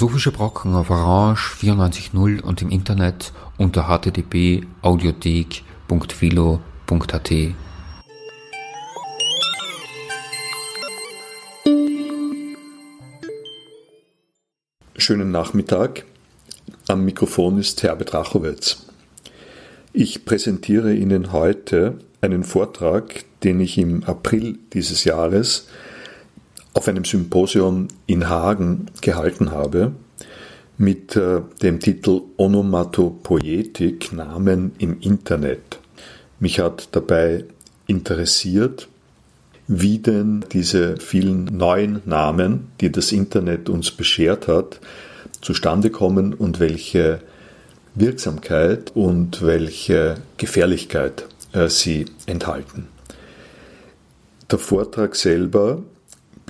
Philosophische Brocken auf Orange 94.0 und im Internet unter http://audiothek.philo.at. Schönen Nachmittag. Am Mikrofon ist Herbert Rachowitz. Ich präsentiere Ihnen heute einen Vortrag, den ich im April dieses Jahres auf einem Symposium in Hagen gehalten habe mit äh, dem Titel Onomatopoetik Namen im Internet. Mich hat dabei interessiert, wie denn diese vielen neuen Namen, die das Internet uns beschert hat, zustande kommen und welche Wirksamkeit und welche Gefährlichkeit äh, sie enthalten. Der Vortrag selber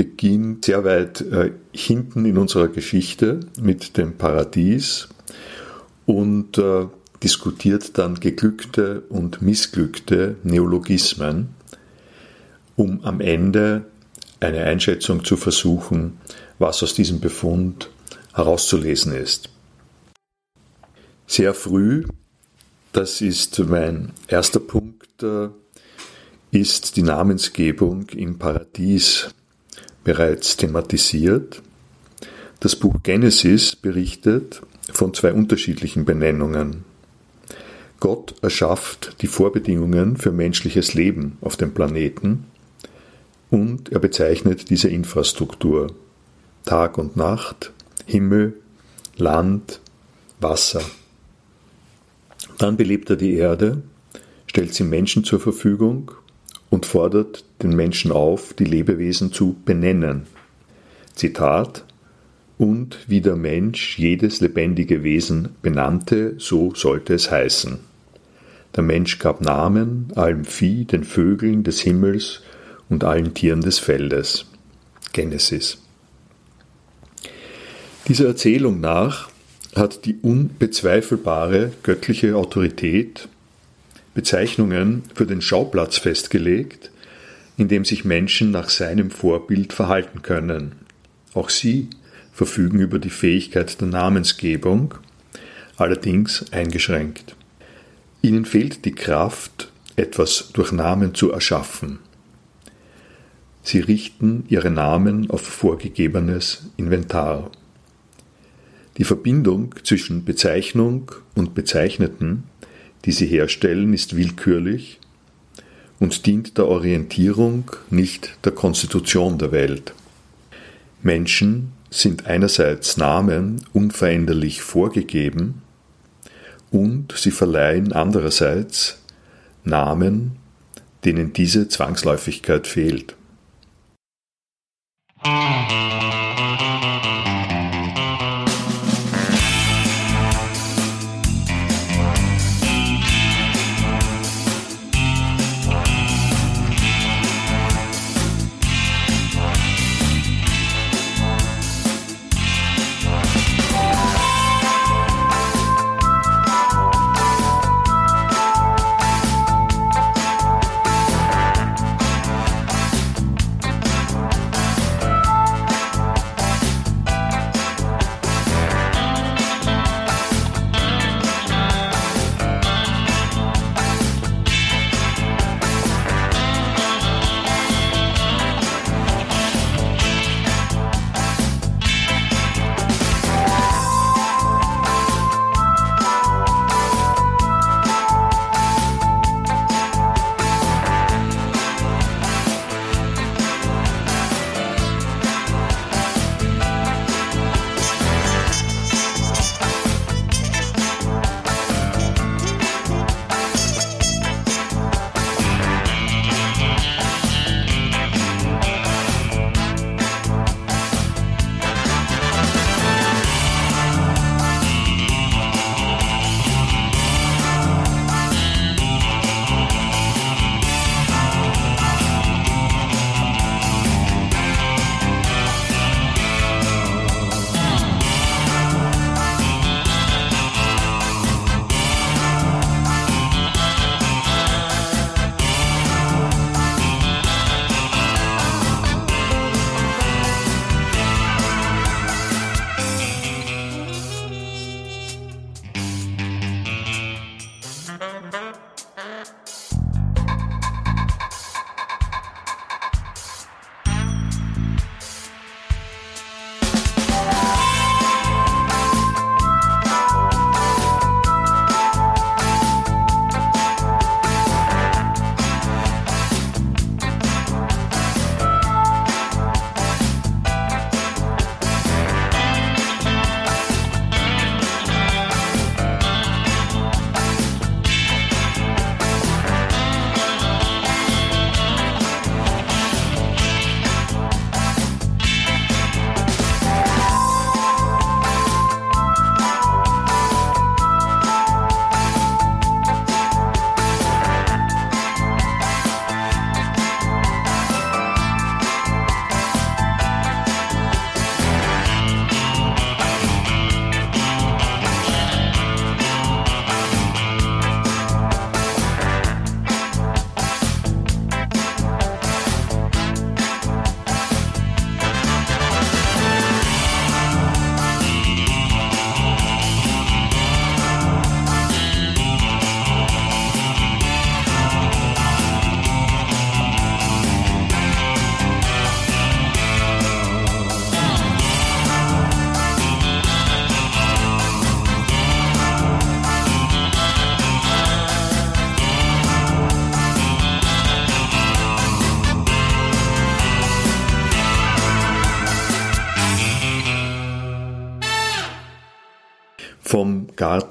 beginnt sehr weit äh, hinten in unserer Geschichte mit dem Paradies und äh, diskutiert dann geglückte und missglückte Neologismen, um am Ende eine Einschätzung zu versuchen, was aus diesem Befund herauszulesen ist. Sehr früh, das ist mein erster Punkt, äh, ist die Namensgebung im Paradies bereits thematisiert. Das Buch Genesis berichtet von zwei unterschiedlichen Benennungen. Gott erschafft die Vorbedingungen für menschliches Leben auf dem Planeten und er bezeichnet diese Infrastruktur. Tag und Nacht, Himmel, Land, Wasser. Dann belebt er die Erde, stellt sie Menschen zur Verfügung und fordert den Menschen auf, die Lebewesen zu benennen. Zitat Und wie der Mensch jedes lebendige Wesen benannte, so sollte es heißen. Der Mensch gab Namen allem Vieh, den Vögeln des Himmels und allen Tieren des Feldes. Genesis. Dieser Erzählung nach hat die unbezweifelbare göttliche Autorität Bezeichnungen für den Schauplatz festgelegt, in dem sich Menschen nach seinem Vorbild verhalten können. Auch sie verfügen über die Fähigkeit der Namensgebung, allerdings eingeschränkt. Ihnen fehlt die Kraft, etwas durch Namen zu erschaffen. Sie richten ihre Namen auf vorgegebenes Inventar. Die Verbindung zwischen Bezeichnung und Bezeichneten die sie herstellen, ist willkürlich und dient der Orientierung, nicht der Konstitution der Welt. Menschen sind einerseits Namen unveränderlich vorgegeben und sie verleihen andererseits Namen, denen diese Zwangsläufigkeit fehlt.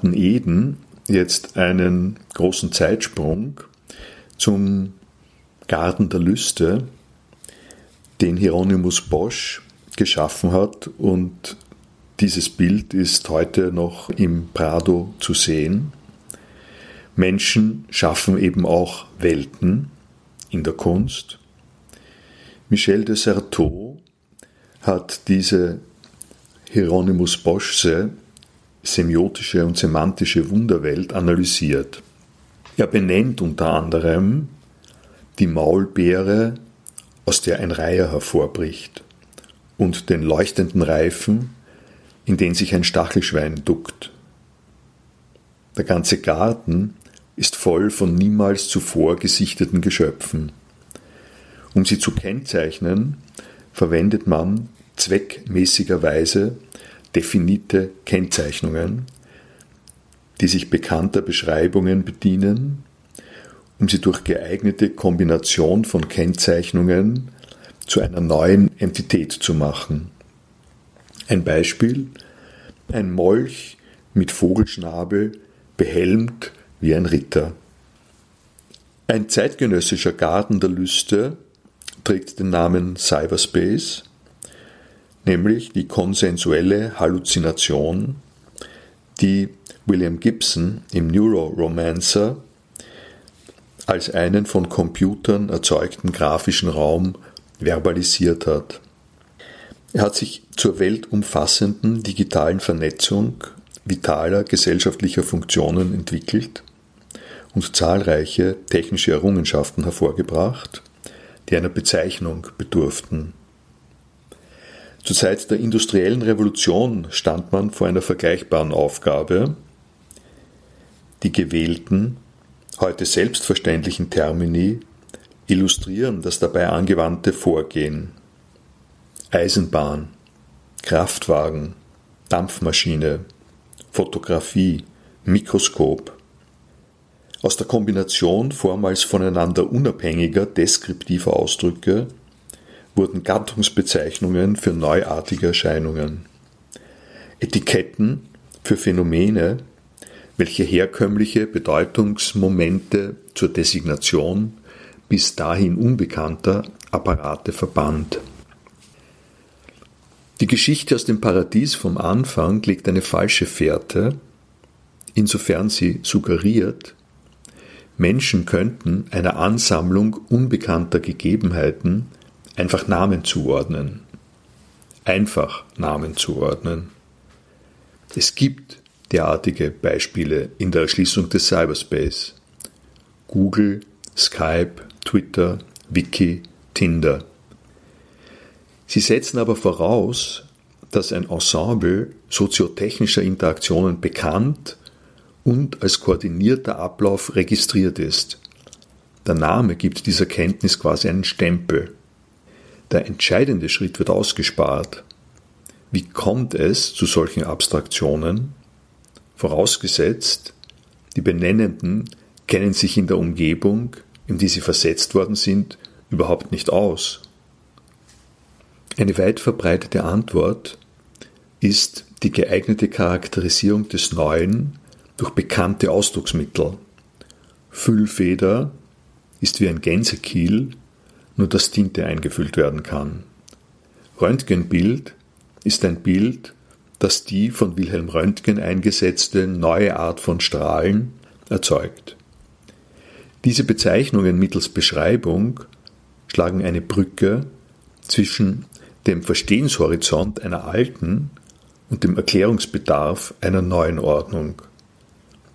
Garten Eden jetzt einen großen Zeitsprung zum Garten der Lüste, den Hieronymus Bosch geschaffen hat und dieses Bild ist heute noch im Prado zu sehen. Menschen schaffen eben auch Welten in der Kunst. Michel de Certeau hat diese Hieronymus Boschse semiotische und semantische Wunderwelt analysiert. Er benennt unter anderem die Maulbeere, aus der ein Reiher hervorbricht, und den leuchtenden Reifen, in den sich ein Stachelschwein duckt. Der ganze Garten ist voll von niemals zuvor gesichteten Geschöpfen. Um sie zu kennzeichnen, verwendet man zweckmäßigerweise definite Kennzeichnungen, die sich bekannter Beschreibungen bedienen, um sie durch geeignete Kombination von Kennzeichnungen zu einer neuen Entität zu machen. Ein Beispiel, ein Molch mit Vogelschnabel, behelmt wie ein Ritter. Ein zeitgenössischer Garten der Lüste trägt den Namen Cyberspace nämlich die konsensuelle Halluzination, die William Gibson im Neuroromancer als einen von Computern erzeugten grafischen Raum verbalisiert hat. Er hat sich zur weltumfassenden digitalen Vernetzung vitaler gesellschaftlicher Funktionen entwickelt und zahlreiche technische Errungenschaften hervorgebracht, die einer Bezeichnung bedurften. Zur Zeit der industriellen Revolution stand man vor einer vergleichbaren Aufgabe. Die gewählten, heute selbstverständlichen Termini illustrieren das dabei angewandte Vorgehen. Eisenbahn, Kraftwagen, Dampfmaschine, Fotografie, Mikroskop. Aus der Kombination vormals voneinander unabhängiger deskriptiver Ausdrücke wurden Gattungsbezeichnungen für neuartige Erscheinungen, Etiketten für Phänomene, welche herkömmliche Bedeutungsmomente zur Designation bis dahin unbekannter Apparate verband. Die Geschichte aus dem Paradies vom Anfang legt eine falsche Fährte, insofern sie suggeriert, Menschen könnten einer Ansammlung unbekannter Gegebenheiten einfach Namen zuordnen. Einfach Namen zuordnen. Es gibt derartige Beispiele in der Erschließung des Cyberspace. Google, Skype, Twitter, Wiki, Tinder. Sie setzen aber voraus, dass ein Ensemble soziotechnischer Interaktionen bekannt und als koordinierter Ablauf registriert ist. Der Name gibt dieser Kenntnis quasi einen Stempel. Der entscheidende Schritt wird ausgespart. Wie kommt es zu solchen Abstraktionen? Vorausgesetzt, die Benennenden kennen sich in der Umgebung, in die sie versetzt worden sind, überhaupt nicht aus. Eine weit verbreitete Antwort ist die geeignete Charakterisierung des Neuen durch bekannte Ausdrucksmittel. Füllfeder ist wie ein Gänsekiel nur dass Tinte eingefüllt werden kann. Röntgenbild ist ein Bild, das die von Wilhelm Röntgen eingesetzte neue Art von Strahlen erzeugt. Diese Bezeichnungen mittels Beschreibung schlagen eine Brücke zwischen dem Verstehenshorizont einer alten und dem Erklärungsbedarf einer neuen Ordnung.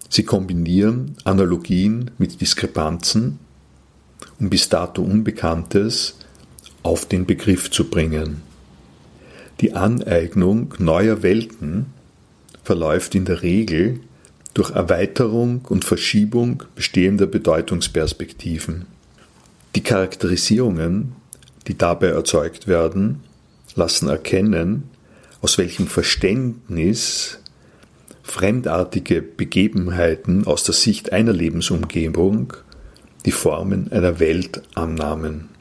Sie kombinieren Analogien mit Diskrepanzen um bis dato Unbekanntes auf den Begriff zu bringen. Die Aneignung neuer Welten verläuft in der Regel durch Erweiterung und Verschiebung bestehender Bedeutungsperspektiven. Die Charakterisierungen, die dabei erzeugt werden, lassen erkennen, aus welchem Verständnis fremdartige Begebenheiten aus der Sicht einer Lebensumgebung die Formen einer Welt annahmen.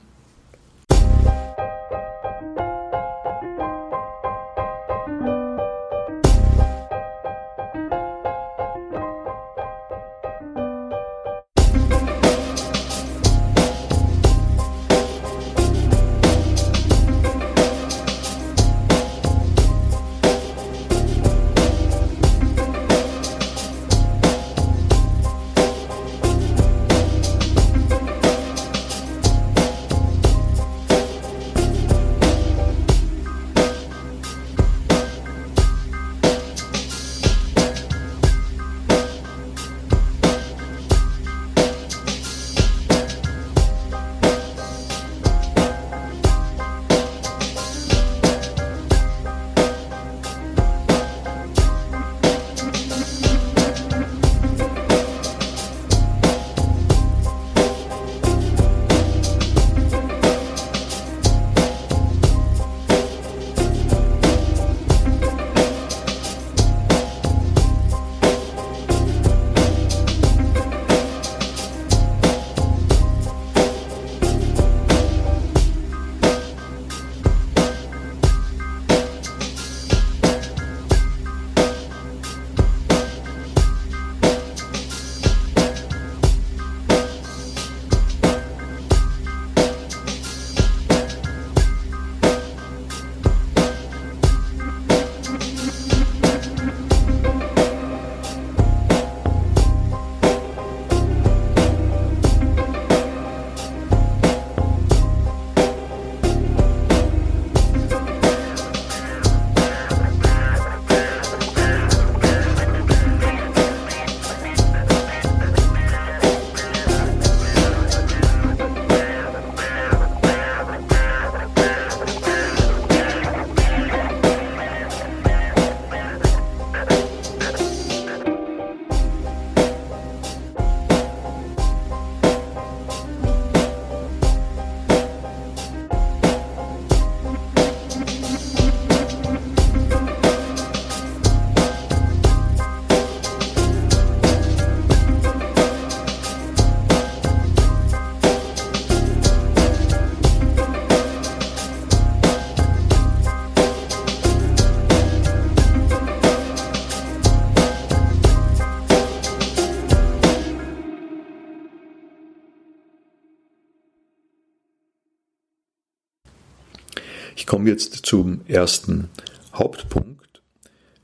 Komme jetzt zum ersten Hauptpunkt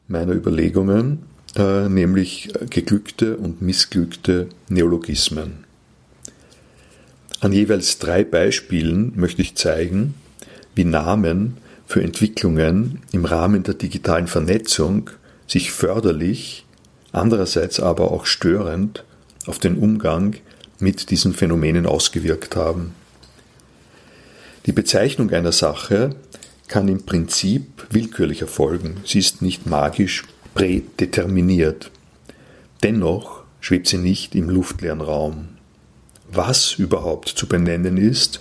meiner Überlegungen, äh, nämlich geglückte und missglückte Neologismen. An jeweils drei Beispielen möchte ich zeigen, wie Namen für Entwicklungen im Rahmen der digitalen Vernetzung sich förderlich, andererseits aber auch störend auf den Umgang mit diesen Phänomenen ausgewirkt haben. Die Bezeichnung einer Sache kann im Prinzip willkürlich erfolgen. Sie ist nicht magisch prädeterminiert. Dennoch schwebt sie nicht im luftleeren Raum. Was überhaupt zu benennen ist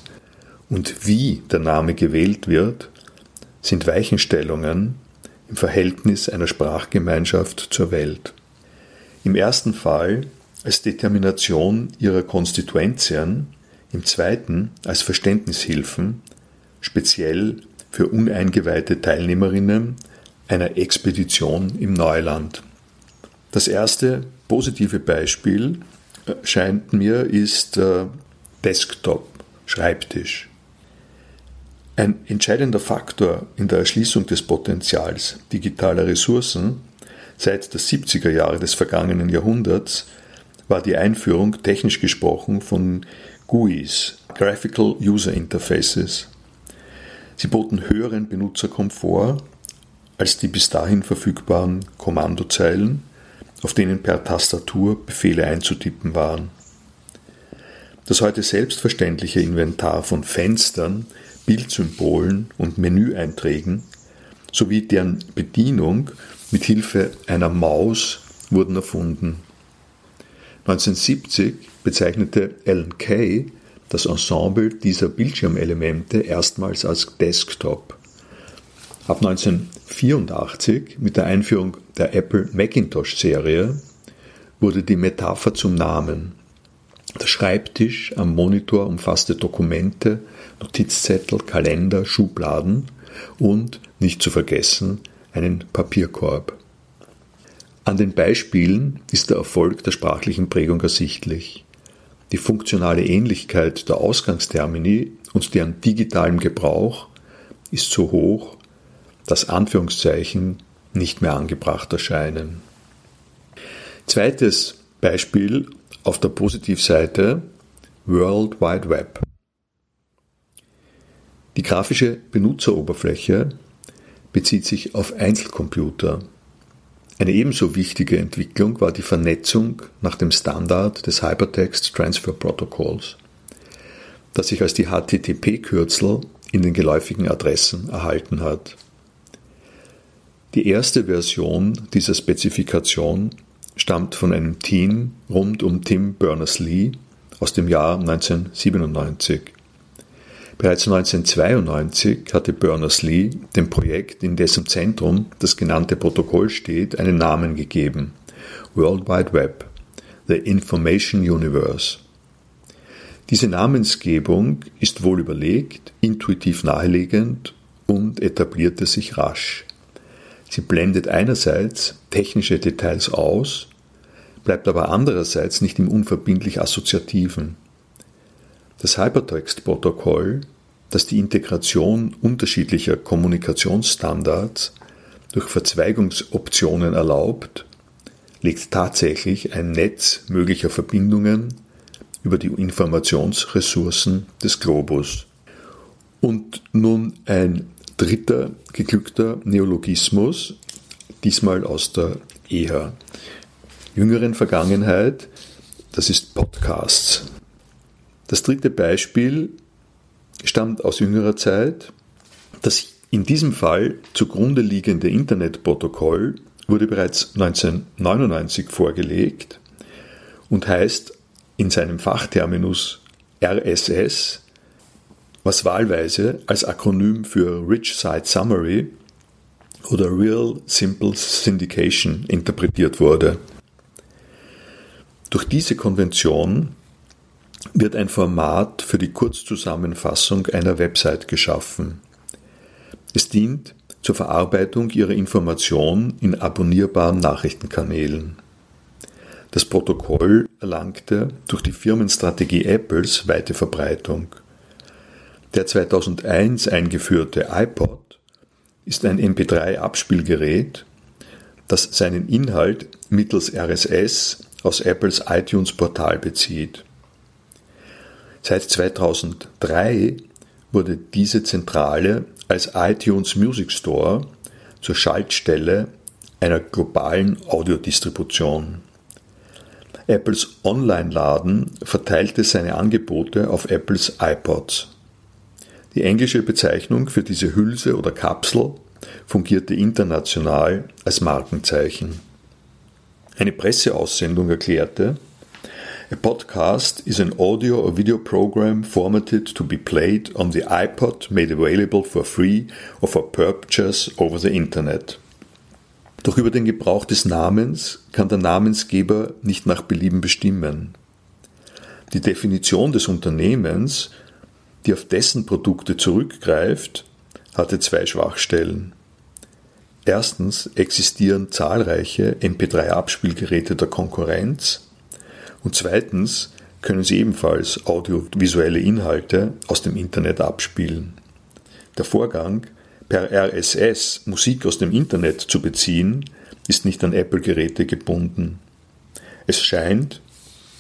und wie der Name gewählt wird, sind Weichenstellungen im Verhältnis einer Sprachgemeinschaft zur Welt. Im ersten Fall als Determination ihrer Konstituentien, im zweiten als Verständnishilfen, speziell für uneingeweihte Teilnehmerinnen einer Expedition im Neuland. Das erste positive Beispiel äh, scheint mir ist äh, Desktop, Schreibtisch. Ein entscheidender Faktor in der Erschließung des Potenzials digitaler Ressourcen seit der 70er Jahre des vergangenen Jahrhunderts war die Einführung technisch gesprochen von GUIs, Graphical User Interfaces. Sie boten höheren Benutzerkomfort als die bis dahin verfügbaren Kommandozeilen, auf denen per Tastatur Befehle einzutippen waren. Das heute selbstverständliche Inventar von Fenstern, Bildsymbolen und Menüeinträgen sowie deren Bedienung mit Hilfe einer Maus wurden erfunden. 1970 bezeichnete Alan Kay das Ensemble dieser Bildschirmelemente erstmals als Desktop. Ab 1984 mit der Einführung der Apple Macintosh-Serie wurde die Metapher zum Namen. Der Schreibtisch am Monitor umfasste Dokumente, Notizzettel, Kalender, Schubladen und, nicht zu vergessen, einen Papierkorb. An den Beispielen ist der Erfolg der sprachlichen Prägung ersichtlich. Die funktionale Ähnlichkeit der Ausgangstermini und deren digitalem Gebrauch ist so hoch, dass Anführungszeichen nicht mehr angebracht erscheinen. Zweites Beispiel auf der Positivseite World Wide Web. Die grafische Benutzeroberfläche bezieht sich auf Einzelcomputer. Eine ebenso wichtige Entwicklung war die Vernetzung nach dem Standard des Hypertext Transfer Protocols, das sich als die HTTP-Kürzel in den geläufigen Adressen erhalten hat. Die erste Version dieser Spezifikation stammt von einem Team rund um Tim Berners-Lee aus dem Jahr 1997. Bereits 1992 hatte Berners-Lee dem Projekt, in dessen Zentrum das genannte Protokoll steht, einen Namen gegeben: World Wide Web, The Information Universe. Diese Namensgebung ist wohl überlegt, intuitiv naheliegend und etablierte sich rasch. Sie blendet einerseits technische Details aus, bleibt aber andererseits nicht im unverbindlich Assoziativen. Das Hypertext-Protokoll, das die Integration unterschiedlicher Kommunikationsstandards durch Verzweigungsoptionen erlaubt, legt tatsächlich ein Netz möglicher Verbindungen über die Informationsressourcen des Globus. Und nun ein dritter geglückter Neologismus, diesmal aus der eher jüngeren Vergangenheit, das ist Podcasts. Das dritte Beispiel stammt aus jüngerer Zeit. Das in diesem Fall zugrunde liegende Internetprotokoll wurde bereits 1999 vorgelegt und heißt in seinem Fachterminus RSS, was wahlweise als Akronym für Rich Site Summary oder Real Simple Syndication interpretiert wurde. Durch diese Konvention wird ein Format für die Kurzzusammenfassung einer Website geschaffen. Es dient zur Verarbeitung ihrer Information in abonnierbaren Nachrichtenkanälen. Das Protokoll erlangte durch die Firmenstrategie Apples weite Verbreitung. Der 2001 eingeführte iPod ist ein MP3-Abspielgerät, das seinen Inhalt mittels RSS aus Apples iTunes-Portal bezieht. Seit 2003 wurde diese Zentrale als iTunes Music Store zur Schaltstelle einer globalen Audiodistribution. Apples Online-Laden verteilte seine Angebote auf Apples iPods. Die englische Bezeichnung für diese Hülse oder Kapsel fungierte international als Markenzeichen. Eine Presseaussendung erklärte, A podcast is an audio or video program formatted to be played on the iPod made available for free or for purchase over the Internet. Doch über den Gebrauch des Namens kann der Namensgeber nicht nach Belieben bestimmen. Die Definition des Unternehmens, die auf dessen Produkte zurückgreift, hatte zwei Schwachstellen. Erstens existieren zahlreiche MP3-Abspielgeräte der Konkurrenz und zweitens können sie ebenfalls audiovisuelle Inhalte aus dem Internet abspielen. Der Vorgang, per RSS Musik aus dem Internet zu beziehen, ist nicht an Apple-Geräte gebunden. Es scheint,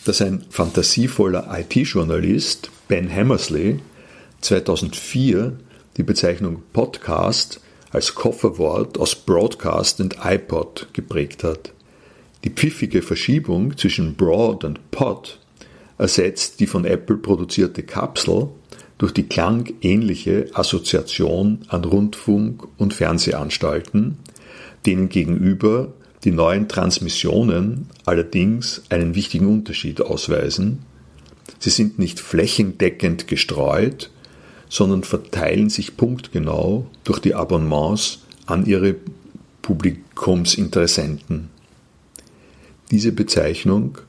dass ein fantasievoller IT-Journalist, Ben Hammersley, 2004 die Bezeichnung Podcast als Kofferwort aus Broadcast und iPod geprägt hat. Die pfiffige Verschiebung zwischen Broad und Pod ersetzt die von Apple produzierte Kapsel durch die klangähnliche Assoziation an Rundfunk- und Fernsehanstalten, denen gegenüber die neuen Transmissionen allerdings einen wichtigen Unterschied ausweisen. Sie sind nicht flächendeckend gestreut, sondern verteilen sich punktgenau durch die Abonnements an ihre Publikumsinteressenten. Diese Bezeichnung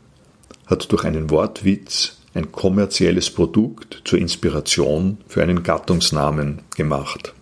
hat durch einen Wortwitz ein kommerzielles Produkt zur Inspiration für einen Gattungsnamen gemacht.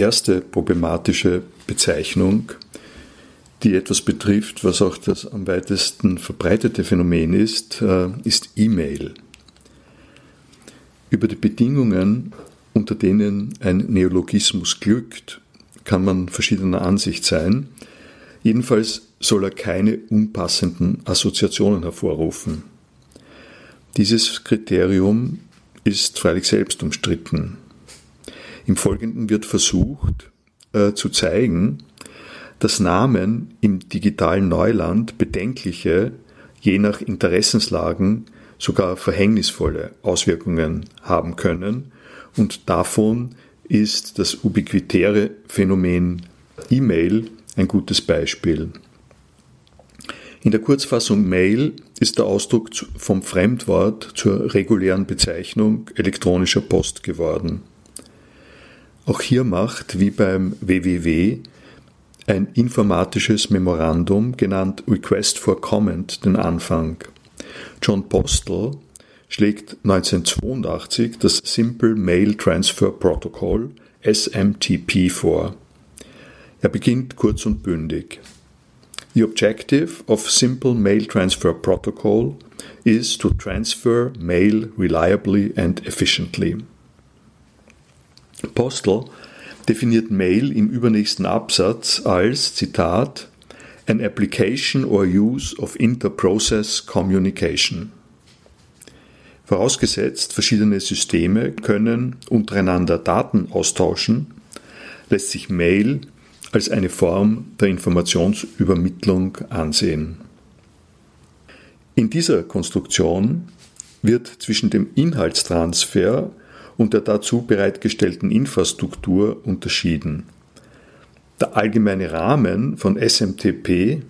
Erste problematische Bezeichnung, die etwas betrifft, was auch das am weitesten verbreitete Phänomen ist, äh, ist E-Mail. Über die Bedingungen, unter denen ein Neologismus glückt, kann man verschiedener Ansicht sein. Jedenfalls soll er keine unpassenden Assoziationen hervorrufen. Dieses Kriterium ist freilich selbst umstritten. Im Folgenden wird versucht äh, zu zeigen, dass Namen im digitalen Neuland bedenkliche, je nach Interessenslagen sogar verhängnisvolle Auswirkungen haben können und davon ist das ubiquitäre Phänomen E-Mail ein gutes Beispiel. In der Kurzfassung Mail ist der Ausdruck vom Fremdwort zur regulären Bezeichnung elektronischer Post geworden. Auch hier macht, wie beim WWW, ein informatisches Memorandum, genannt Request for Comment, den Anfang. John Postel schlägt 1982 das Simple Mail Transfer Protocol SMTP vor. Er beginnt kurz und bündig. The objective of Simple Mail Transfer Protocol is to transfer mail reliably and efficiently. Postel definiert Mail im übernächsten Absatz als, Zitat, an application or use of inter-process communication. Vorausgesetzt, verschiedene Systeme können untereinander Daten austauschen, lässt sich Mail als eine Form der Informationsübermittlung ansehen. In dieser Konstruktion wird zwischen dem Inhaltstransfer und der dazu bereitgestellten Infrastruktur unterschieden. Der allgemeine Rahmen von SMTP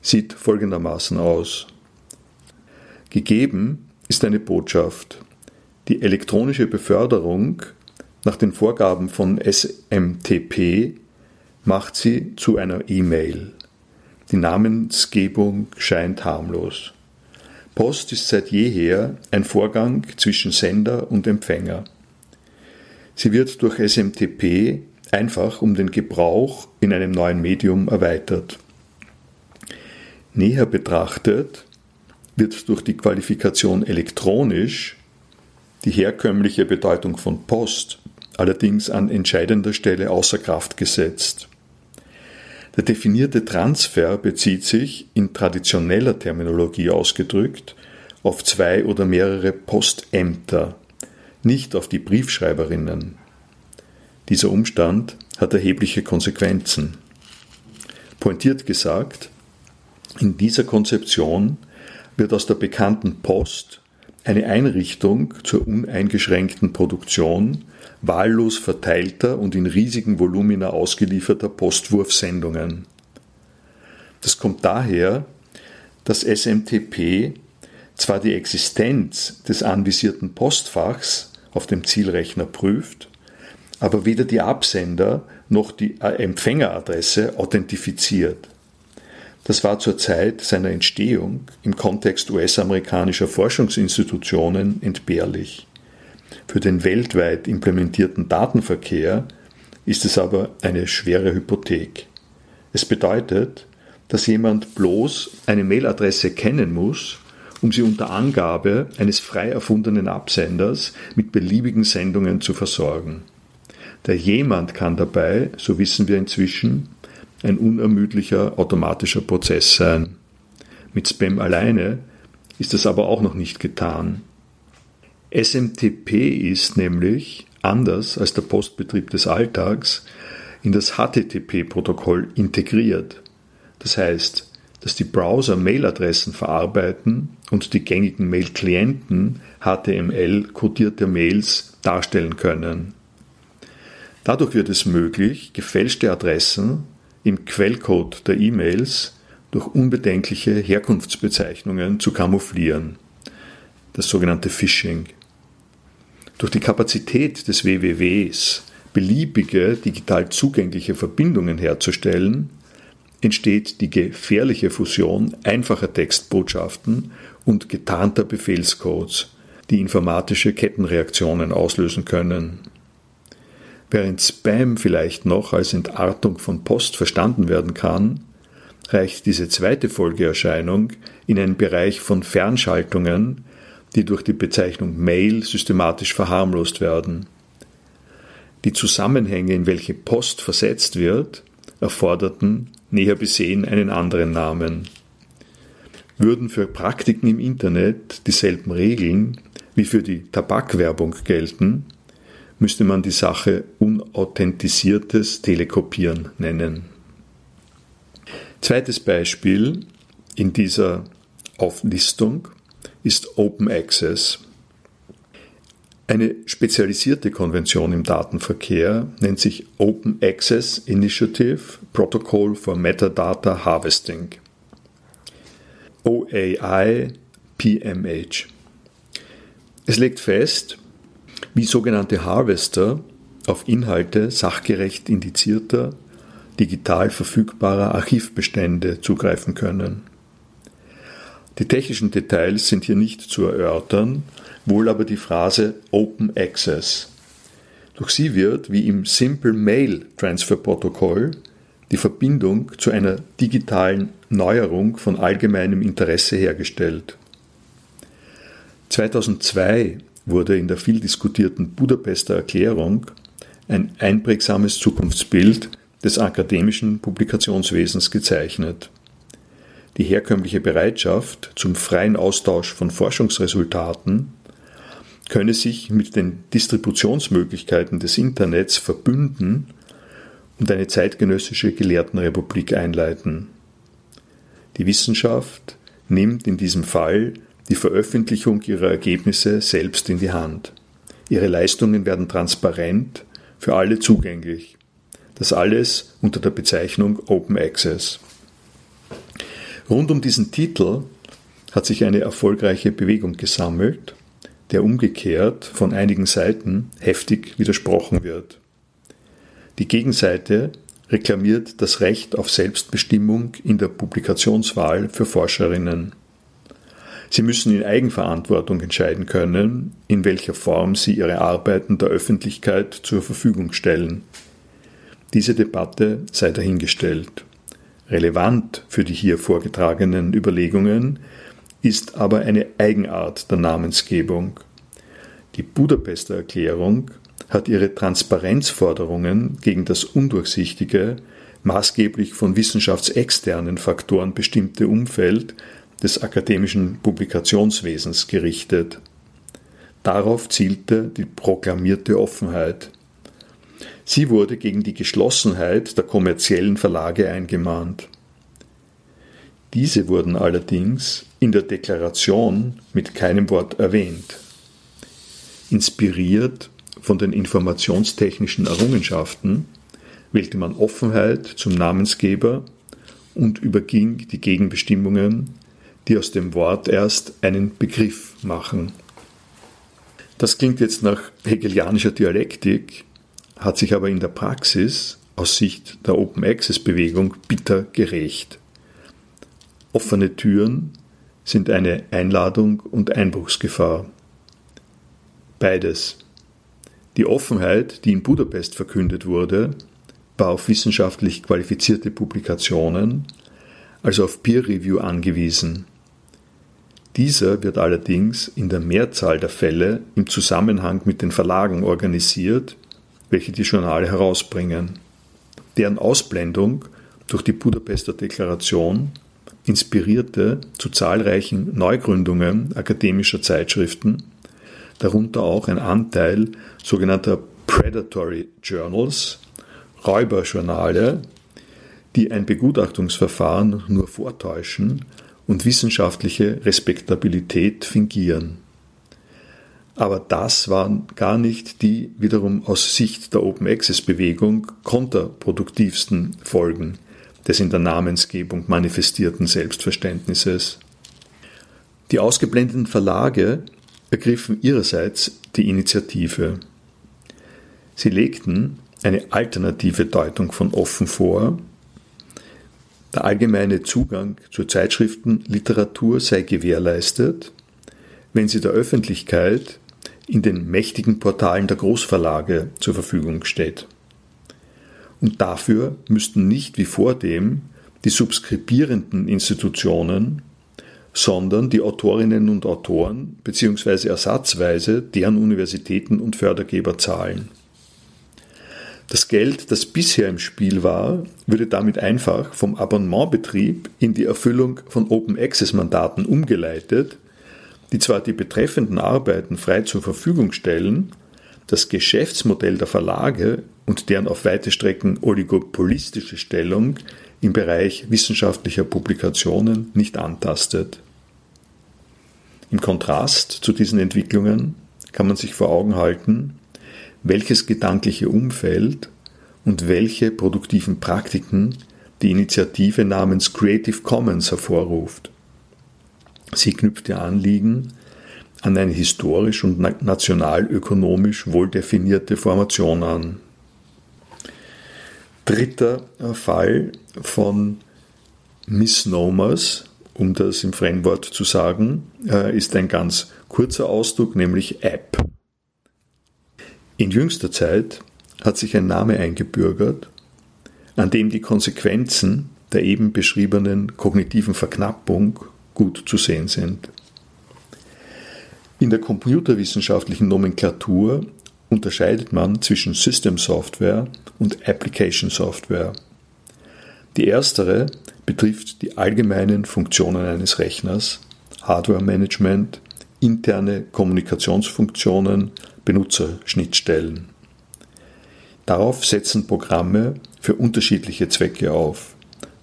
sieht folgendermaßen aus. Gegeben ist eine Botschaft. Die elektronische Beförderung nach den Vorgaben von SMTP macht sie zu einer E-Mail. Die Namensgebung scheint harmlos. Post ist seit jeher ein Vorgang zwischen Sender und Empfänger. Sie wird durch SMTP einfach um den Gebrauch in einem neuen Medium erweitert. Näher betrachtet wird durch die Qualifikation elektronisch die herkömmliche Bedeutung von Post allerdings an entscheidender Stelle außer Kraft gesetzt. Der definierte Transfer bezieht sich, in traditioneller Terminologie ausgedrückt, auf zwei oder mehrere Postämter, nicht auf die Briefschreiberinnen. Dieser Umstand hat erhebliche Konsequenzen. Pointiert gesagt, in dieser Konzeption wird aus der bekannten Post eine Einrichtung zur uneingeschränkten Produktion wahllos verteilter und in riesigen Volumina ausgelieferter Postwurfsendungen. Das kommt daher, dass SMTP zwar die Existenz des anvisierten Postfachs auf dem Zielrechner prüft, aber weder die Absender noch die Empfängeradresse authentifiziert. Das war zur Zeit seiner Entstehung im Kontext US-amerikanischer Forschungsinstitutionen entbehrlich. Für den weltweit implementierten Datenverkehr ist es aber eine schwere Hypothek. Es bedeutet, dass jemand bloß eine Mailadresse kennen muss, um sie unter Angabe eines frei erfundenen Absenders mit beliebigen Sendungen zu versorgen. Der jemand kann dabei, so wissen wir inzwischen, ein unermüdlicher automatischer Prozess sein. Mit Spam alleine ist es aber auch noch nicht getan. SMTP ist nämlich, anders als der Postbetrieb des Alltags, in das HTTP-Protokoll integriert. Das heißt, dass die Browser Mailadressen verarbeiten und die gängigen Mail-Klienten HTML-codierte Mails darstellen können. Dadurch wird es möglich, gefälschte Adressen im Quellcode der E-Mails durch unbedenkliche Herkunftsbezeichnungen zu kamouflieren. Das sogenannte Phishing. Durch die Kapazität des WWWs beliebige digital zugängliche Verbindungen herzustellen, entsteht die gefährliche Fusion einfacher Textbotschaften und getarnter Befehlscodes, die informatische Kettenreaktionen auslösen können. Während Spam vielleicht noch als Entartung von Post verstanden werden kann, reicht diese zweite Folgeerscheinung in einen Bereich von Fernschaltungen, die durch die Bezeichnung Mail systematisch verharmlost werden. Die Zusammenhänge, in welche Post versetzt wird, erforderten näher besehen einen anderen Namen. Würden für Praktiken im Internet dieselben Regeln wie für die Tabakwerbung gelten, müsste man die Sache unauthentisiertes Telekopieren nennen. Zweites Beispiel in dieser Auflistung ist Open Access. Eine spezialisierte Konvention im Datenverkehr nennt sich Open Access Initiative Protocol for Metadata Harvesting. OAI PMH. Es legt fest, wie sogenannte Harvester auf Inhalte sachgerecht indizierter, digital verfügbarer Archivbestände zugreifen können. Die technischen Details sind hier nicht zu erörtern, wohl aber die Phrase Open Access. Durch sie wird, wie im Simple Mail Transfer Protokoll, die Verbindung zu einer digitalen Neuerung von allgemeinem Interesse hergestellt. 2002 wurde in der viel diskutierten Budapester Erklärung ein einprägsames Zukunftsbild des akademischen Publikationswesens gezeichnet. Die herkömmliche Bereitschaft zum freien Austausch von Forschungsresultaten könne sich mit den Distributionsmöglichkeiten des Internets verbünden und eine zeitgenössische Gelehrtenrepublik einleiten. Die Wissenschaft nimmt in diesem Fall die Veröffentlichung ihrer Ergebnisse selbst in die Hand. Ihre Leistungen werden transparent, für alle zugänglich. Das alles unter der Bezeichnung Open Access. Rund um diesen Titel hat sich eine erfolgreiche Bewegung gesammelt, der umgekehrt von einigen Seiten heftig widersprochen wird. Die Gegenseite reklamiert das Recht auf Selbstbestimmung in der Publikationswahl für Forscherinnen. Sie müssen in Eigenverantwortung entscheiden können, in welcher Form Sie Ihre Arbeiten der Öffentlichkeit zur Verfügung stellen. Diese Debatte sei dahingestellt. Relevant für die hier vorgetragenen Überlegungen ist aber eine Eigenart der Namensgebung. Die Budapester Erklärung hat ihre Transparenzforderungen gegen das undurchsichtige, maßgeblich von wissenschaftsexternen Faktoren bestimmte Umfeld des akademischen Publikationswesens gerichtet. Darauf zielte die proklamierte Offenheit. Sie wurde gegen die Geschlossenheit der kommerziellen Verlage eingemahnt. Diese wurden allerdings in der Deklaration mit keinem Wort erwähnt. Inspiriert von den informationstechnischen Errungenschaften wählte man Offenheit zum Namensgeber und überging die Gegenbestimmungen die aus dem Wort erst einen Begriff machen. Das klingt jetzt nach hegelianischer Dialektik, hat sich aber in der Praxis aus Sicht der Open Access Bewegung bitter gerecht. Offene Türen sind eine Einladung und Einbruchsgefahr. Beides. Die Offenheit, die in Budapest verkündet wurde, war auf wissenschaftlich qualifizierte Publikationen, also auf Peer Review angewiesen. Dieser wird allerdings in der Mehrzahl der Fälle im Zusammenhang mit den Verlagen organisiert, welche die Journale herausbringen. Deren Ausblendung durch die Budapester Deklaration inspirierte zu zahlreichen Neugründungen akademischer Zeitschriften, darunter auch ein Anteil sogenannter Predatory Journals, Räuberjournale, die ein Begutachtungsverfahren nur vortäuschen und wissenschaftliche Respektabilität fingieren. Aber das waren gar nicht die wiederum aus Sicht der Open Access Bewegung kontraproduktivsten Folgen des in der Namensgebung manifestierten Selbstverständnisses. Die ausgeblendeten Verlage ergriffen ihrerseits die Initiative. Sie legten eine alternative Deutung von offen vor, der allgemeine Zugang zur Zeitschriftenliteratur sei gewährleistet, wenn sie der Öffentlichkeit in den mächtigen Portalen der Großverlage zur Verfügung steht. Und dafür müssten nicht wie vor dem die subskribierenden Institutionen, sondern die Autorinnen und Autoren bzw. ersatzweise deren Universitäten und Fördergeber zahlen. Das Geld, das bisher im Spiel war, würde damit einfach vom Abonnementbetrieb in die Erfüllung von Open Access Mandaten umgeleitet, die zwar die betreffenden Arbeiten frei zur Verfügung stellen, das Geschäftsmodell der Verlage und deren auf weite Strecken oligopolistische Stellung im Bereich wissenschaftlicher Publikationen nicht antastet. Im Kontrast zu diesen Entwicklungen kann man sich vor Augen halten, welches gedankliche Umfeld und welche produktiven Praktiken die Initiative namens Creative Commons hervorruft. Sie knüpft ihr Anliegen an eine historisch und nationalökonomisch wohl definierte Formation an. Dritter Fall von Misnomers, um das im Fremdwort zu sagen, äh, ist ein ganz kurzer Ausdruck, nämlich App. In jüngster Zeit hat sich ein Name eingebürgert, an dem die Konsequenzen der eben beschriebenen kognitiven Verknappung gut zu sehen sind. In der computerwissenschaftlichen Nomenklatur unterscheidet man zwischen System Software und Application Software. Die erstere betrifft die allgemeinen Funktionen eines Rechners, Hardware Management, interne Kommunikationsfunktionen, Benutzerschnittstellen. Darauf setzen Programme für unterschiedliche Zwecke auf.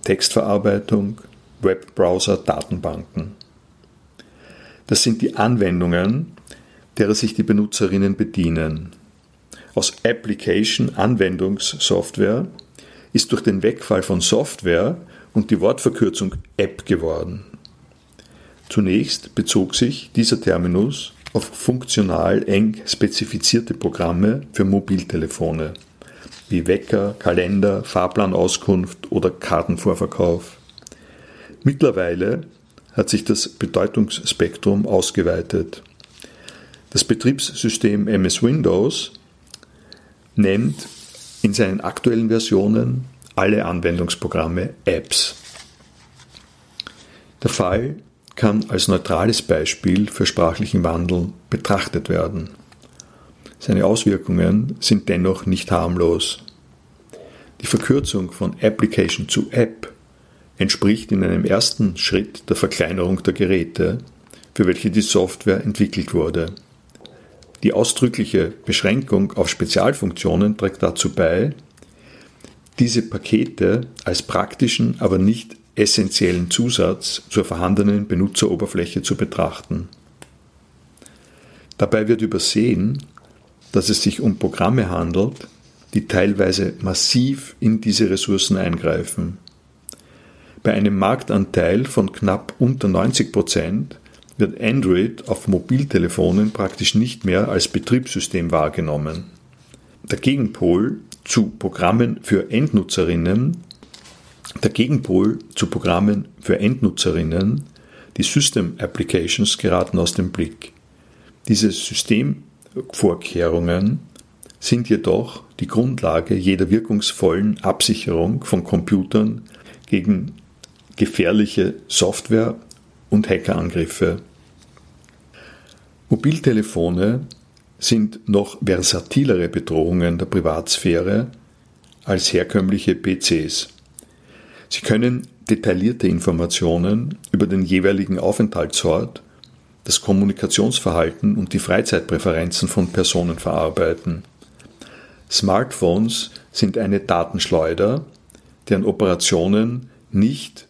Textverarbeitung, Webbrowser, Datenbanken. Das sind die Anwendungen, derer sich die Benutzerinnen bedienen. Aus Application Anwendungssoftware ist durch den Wegfall von Software und die Wortverkürzung App geworden. Zunächst bezog sich dieser Terminus auf funktional eng spezifizierte Programme für Mobiltelefone wie Wecker, Kalender, Fahrplanauskunft oder Kartenvorverkauf. Mittlerweile hat sich das Bedeutungsspektrum ausgeweitet. Das Betriebssystem MS Windows nennt in seinen aktuellen Versionen alle Anwendungsprogramme Apps. Der Fall kann als neutrales Beispiel für sprachlichen Wandel betrachtet werden. Seine Auswirkungen sind dennoch nicht harmlos. Die Verkürzung von Application zu App entspricht in einem ersten Schritt der Verkleinerung der Geräte, für welche die Software entwickelt wurde. Die ausdrückliche Beschränkung auf Spezialfunktionen trägt dazu bei, diese Pakete als praktischen, aber nicht essentiellen Zusatz zur vorhandenen Benutzeroberfläche zu betrachten. Dabei wird übersehen, dass es sich um Programme handelt, die teilweise massiv in diese Ressourcen eingreifen. Bei einem Marktanteil von knapp unter 90 Prozent wird Android auf Mobiltelefonen praktisch nicht mehr als Betriebssystem wahrgenommen. Der Gegenpol zu Programmen für Endnutzerinnen, der Gegenpol zu Programmen für Endnutzerinnen, die System Applications geraten aus dem Blick. Diese Systemvorkehrungen sind jedoch die Grundlage jeder wirkungsvollen Absicherung von Computern gegen gefährliche Software und Hackerangriffe. Mobiltelefone sind noch versatilere Bedrohungen der Privatsphäre als herkömmliche PCs. Sie können detaillierte Informationen über den jeweiligen Aufenthaltsort, das Kommunikationsverhalten und die Freizeitpräferenzen von Personen verarbeiten. Smartphones sind eine Datenschleuder, deren Operationen nicht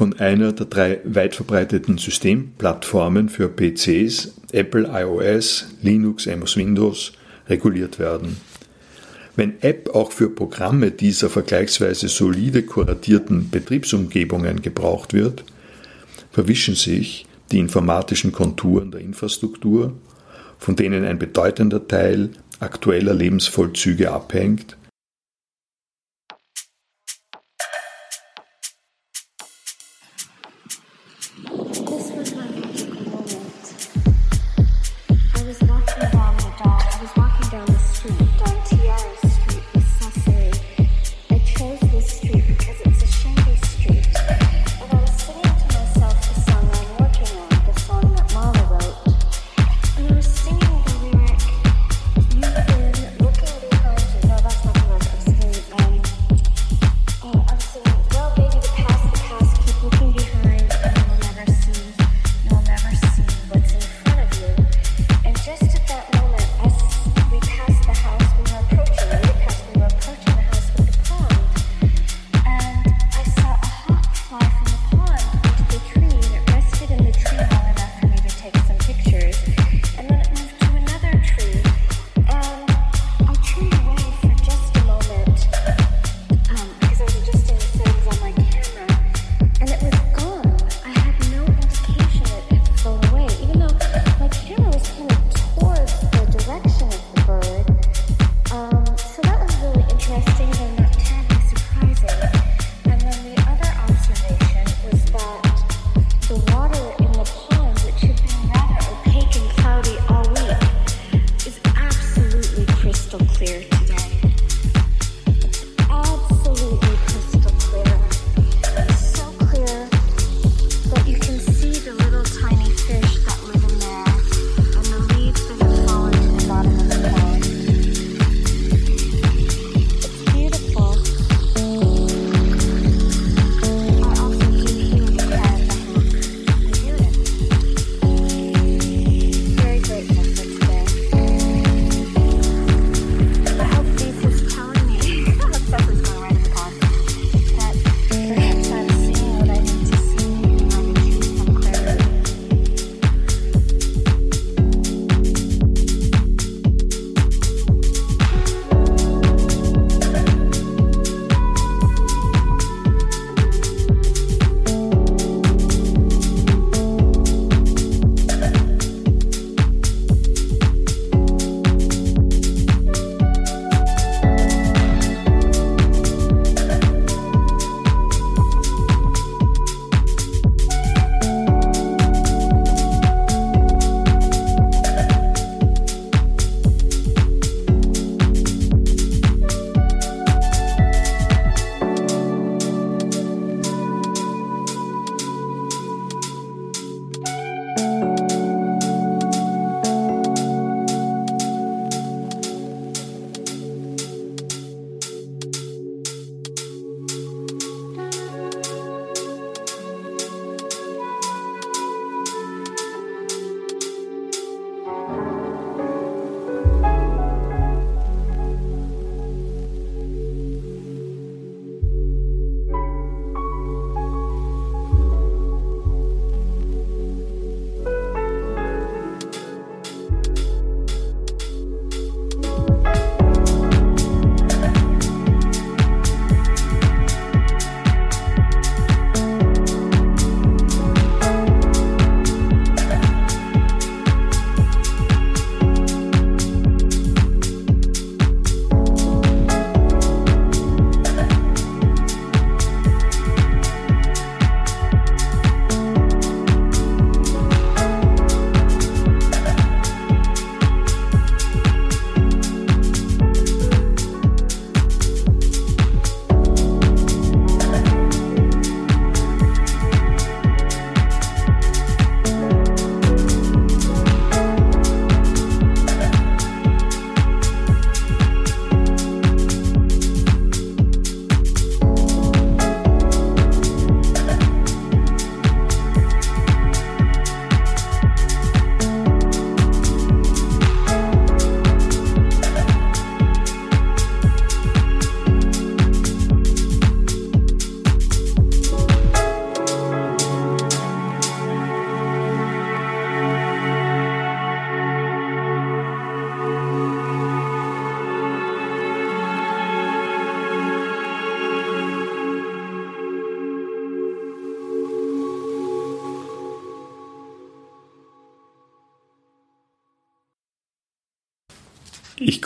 von einer der drei weit verbreiteten Systemplattformen für PCs, Apple iOS, Linux, MS Windows, reguliert werden. Wenn App auch für Programme dieser vergleichsweise solide kuratierten Betriebsumgebungen gebraucht wird, verwischen sich die informatischen Konturen der Infrastruktur, von denen ein bedeutender Teil aktueller Lebensvollzüge abhängt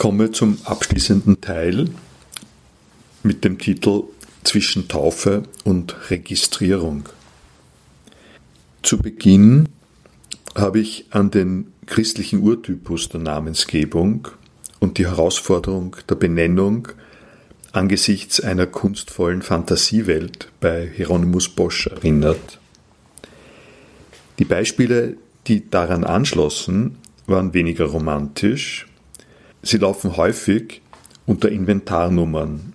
komme zum abschließenden Teil mit dem Titel Zwischen Taufe und Registrierung. Zu Beginn habe ich an den christlichen Urtypus der Namensgebung und die Herausforderung der Benennung angesichts einer kunstvollen Fantasiewelt bei Hieronymus Bosch erinnert. Die Beispiele, die daran anschlossen, waren weniger romantisch Sie laufen häufig unter Inventarnummern.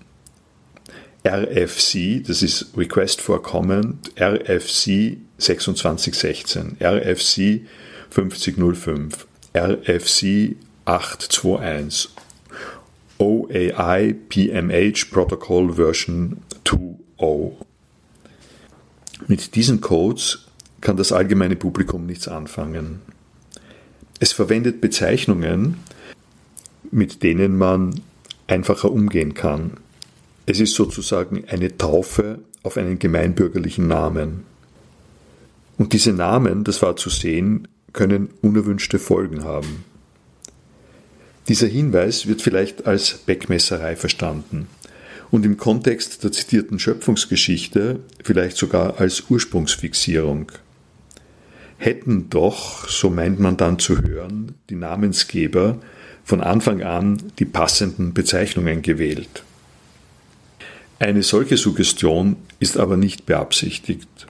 RFC, das ist Request for Comment, RFC 2616, RFC 5005, RFC 821, OAI PMH Protocol Version 2.0. Mit diesen Codes kann das allgemeine Publikum nichts anfangen. Es verwendet Bezeichnungen, mit denen man einfacher umgehen kann. Es ist sozusagen eine Taufe auf einen gemeinbürgerlichen Namen. Und diese Namen, das war zu sehen, können unerwünschte Folgen haben. Dieser Hinweis wird vielleicht als Beckmesserei verstanden und im Kontext der zitierten Schöpfungsgeschichte vielleicht sogar als Ursprungsfixierung. Hätten doch, so meint man dann zu hören, die Namensgeber von Anfang an die passenden Bezeichnungen gewählt. Eine solche Suggestion ist aber nicht beabsichtigt.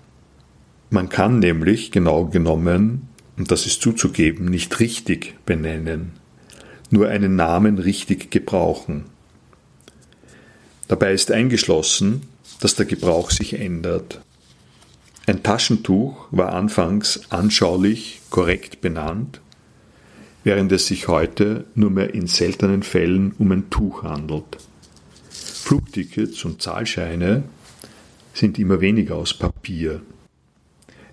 Man kann nämlich genau genommen, und das ist zuzugeben, nicht richtig benennen, nur einen Namen richtig gebrauchen. Dabei ist eingeschlossen, dass der Gebrauch sich ändert. Ein Taschentuch war anfangs anschaulich korrekt benannt, während es sich heute nur mehr in seltenen Fällen um ein Tuch handelt. Flugtickets und Zahlscheine sind immer weniger aus Papier.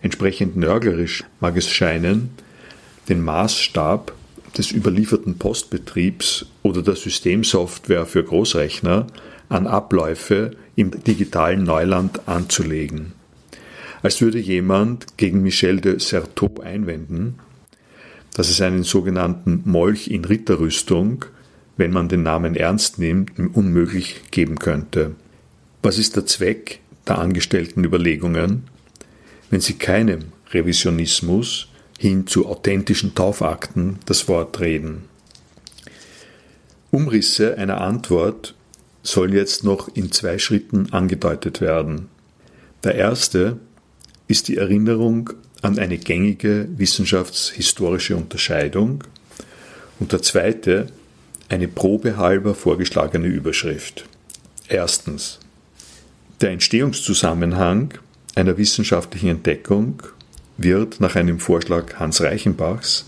Entsprechend nörglerisch mag es scheinen, den Maßstab des überlieferten Postbetriebs oder der Systemsoftware für Großrechner an Abläufe im digitalen Neuland anzulegen. Als würde jemand gegen Michel de Certeau einwenden, dass es einen sogenannten Molch in Ritterrüstung, wenn man den Namen ernst nimmt, unmöglich geben könnte. Was ist der Zweck der angestellten Überlegungen, wenn sie keinem Revisionismus hin zu authentischen Taufakten das Wort reden? Umrisse einer Antwort sollen jetzt noch in zwei Schritten angedeutet werden. Der erste ist die Erinnerung an eine gängige wissenschaftshistorische Unterscheidung und der zweite eine probehalber vorgeschlagene Überschrift. Erstens. Der Entstehungszusammenhang einer wissenschaftlichen Entdeckung wird nach einem Vorschlag Hans Reichenbachs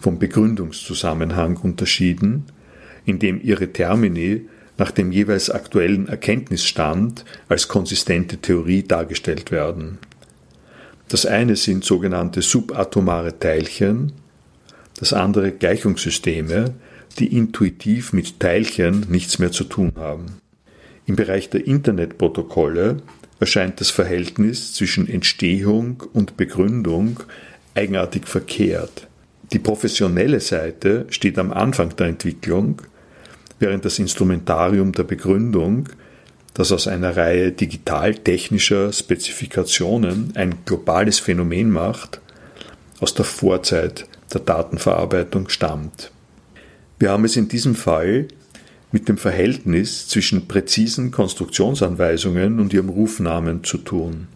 vom Begründungszusammenhang unterschieden, in dem ihre Termini nach dem jeweils aktuellen Erkenntnisstand als konsistente Theorie dargestellt werden. Das eine sind sogenannte subatomare Teilchen, das andere Gleichungssysteme, die intuitiv mit Teilchen nichts mehr zu tun haben. Im Bereich der Internetprotokolle erscheint das Verhältnis zwischen Entstehung und Begründung eigenartig verkehrt. Die professionelle Seite steht am Anfang der Entwicklung, während das Instrumentarium der Begründung das aus einer Reihe digital-technischer Spezifikationen ein globales Phänomen macht, aus der Vorzeit der Datenverarbeitung stammt. Wir haben es in diesem Fall mit dem Verhältnis zwischen präzisen Konstruktionsanweisungen und ihrem Rufnamen zu tun.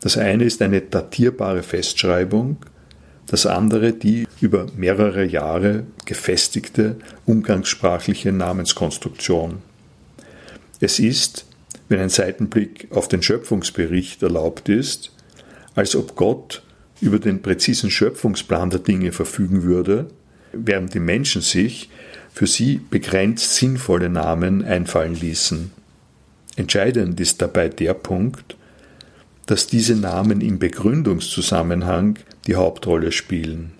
Das eine ist eine datierbare Festschreibung, das andere die über mehrere Jahre gefestigte umgangssprachliche Namenskonstruktion. Es ist, wenn ein Seitenblick auf den Schöpfungsbericht erlaubt ist, als ob Gott über den präzisen Schöpfungsplan der Dinge verfügen würde, während die Menschen sich für sie begrenzt sinnvolle Namen einfallen ließen. Entscheidend ist dabei der Punkt, dass diese Namen im Begründungszusammenhang die Hauptrolle spielen.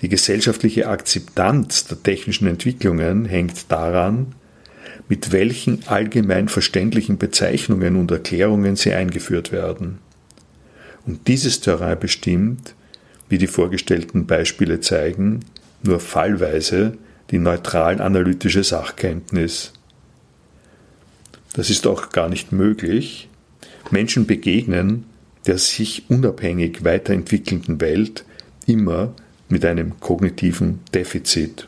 Die gesellschaftliche Akzeptanz der technischen Entwicklungen hängt daran, mit welchen allgemein verständlichen Bezeichnungen und Erklärungen sie eingeführt werden. Und dieses Terrain bestimmt, wie die vorgestellten Beispiele zeigen, nur fallweise die neutral-analytische Sachkenntnis. Das ist auch gar nicht möglich. Menschen begegnen der sich unabhängig weiterentwickelnden Welt immer mit einem kognitiven Defizit.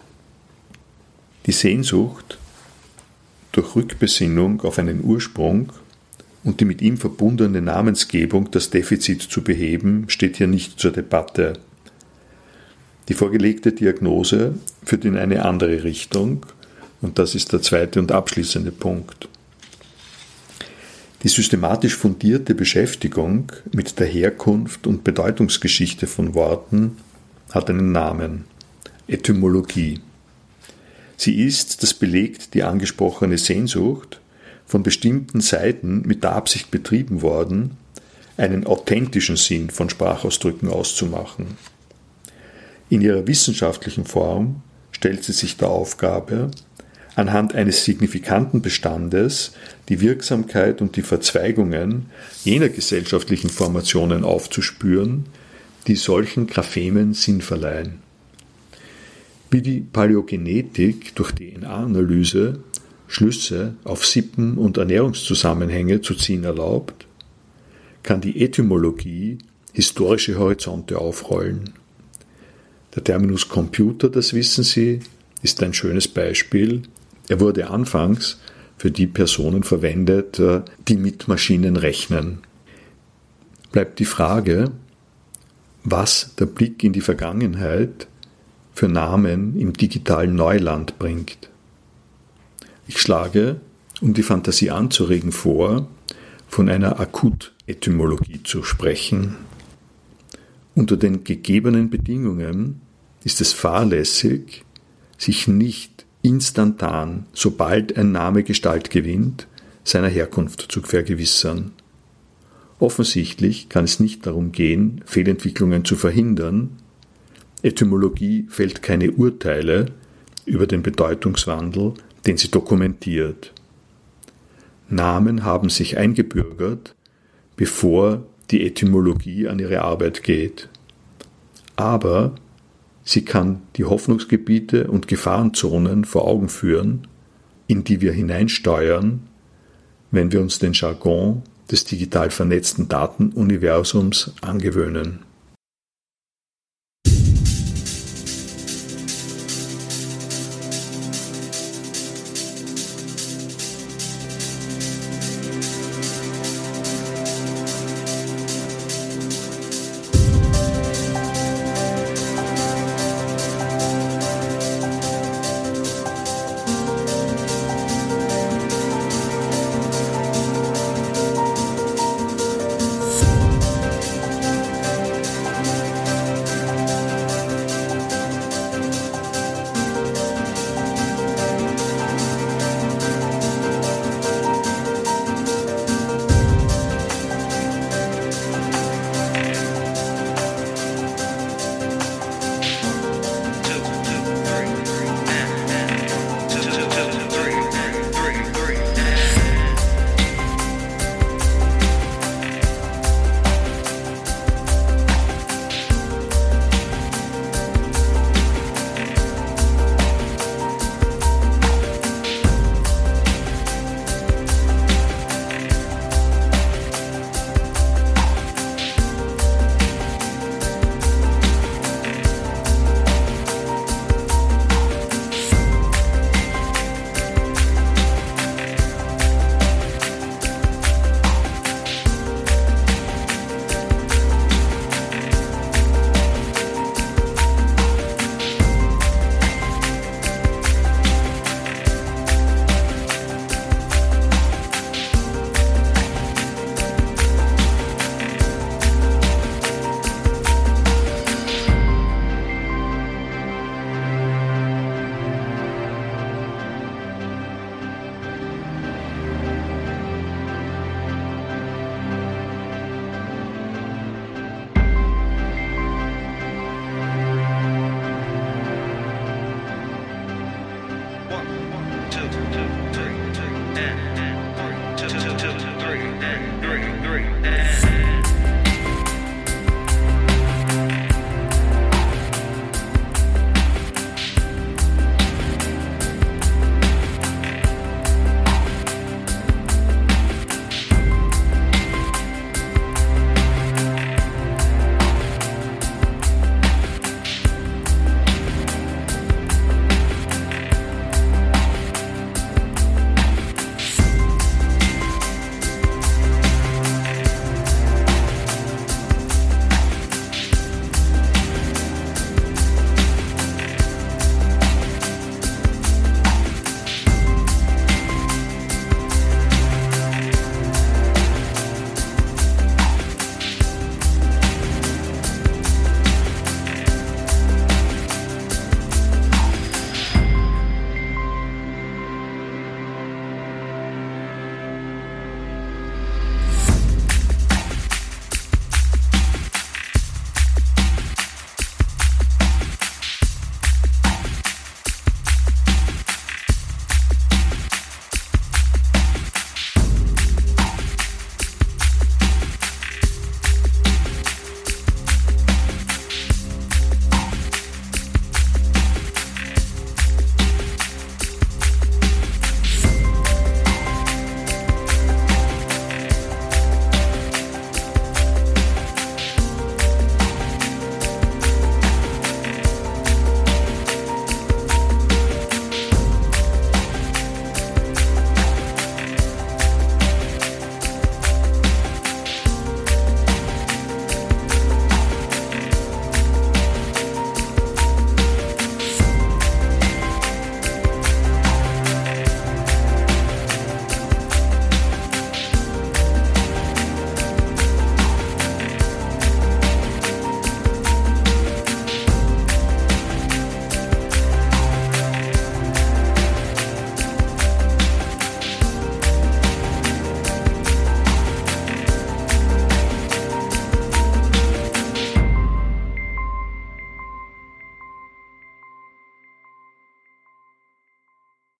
Die Sehnsucht durch Rückbesinnung auf einen Ursprung und die mit ihm verbundene Namensgebung das Defizit zu beheben, steht hier nicht zur Debatte. Die vorgelegte Diagnose führt in eine andere Richtung und das ist der zweite und abschließende Punkt. Die systematisch fundierte Beschäftigung mit der Herkunft und Bedeutungsgeschichte von Worten hat einen Namen Etymologie. Sie ist, das belegt die angesprochene Sehnsucht, von bestimmten Seiten mit der Absicht betrieben worden, einen authentischen Sinn von Sprachausdrücken auszumachen. In ihrer wissenschaftlichen Form stellt sie sich der Aufgabe, anhand eines signifikanten Bestandes die Wirksamkeit und die Verzweigungen jener gesellschaftlichen Formationen aufzuspüren, die solchen Graphemen Sinn verleihen. Wie die Paläogenetik durch DNA-Analyse Schlüsse auf Sippen- und Ernährungszusammenhänge zu ziehen erlaubt, kann die Etymologie historische Horizonte aufrollen. Der Terminus Computer, das wissen Sie, ist ein schönes Beispiel. Er wurde anfangs für die Personen verwendet, äh, die mit Maschinen rechnen. Bleibt die Frage, was der Blick in die Vergangenheit für Namen im digitalen Neuland bringt. Ich schlage, um die Fantasie anzuregen, vor, von einer Akutetymologie zu sprechen. Unter den gegebenen Bedingungen ist es fahrlässig, sich nicht instantan, sobald ein Name Gestalt gewinnt, seiner Herkunft zu vergewissern. Offensichtlich kann es nicht darum gehen, Fehlentwicklungen zu verhindern. Etymologie fällt keine Urteile über den Bedeutungswandel, den sie dokumentiert. Namen haben sich eingebürgert, bevor die Etymologie an ihre Arbeit geht. Aber sie kann die Hoffnungsgebiete und Gefahrenzonen vor Augen führen, in die wir hineinsteuern, wenn wir uns den Jargon des digital vernetzten Datenuniversums angewöhnen.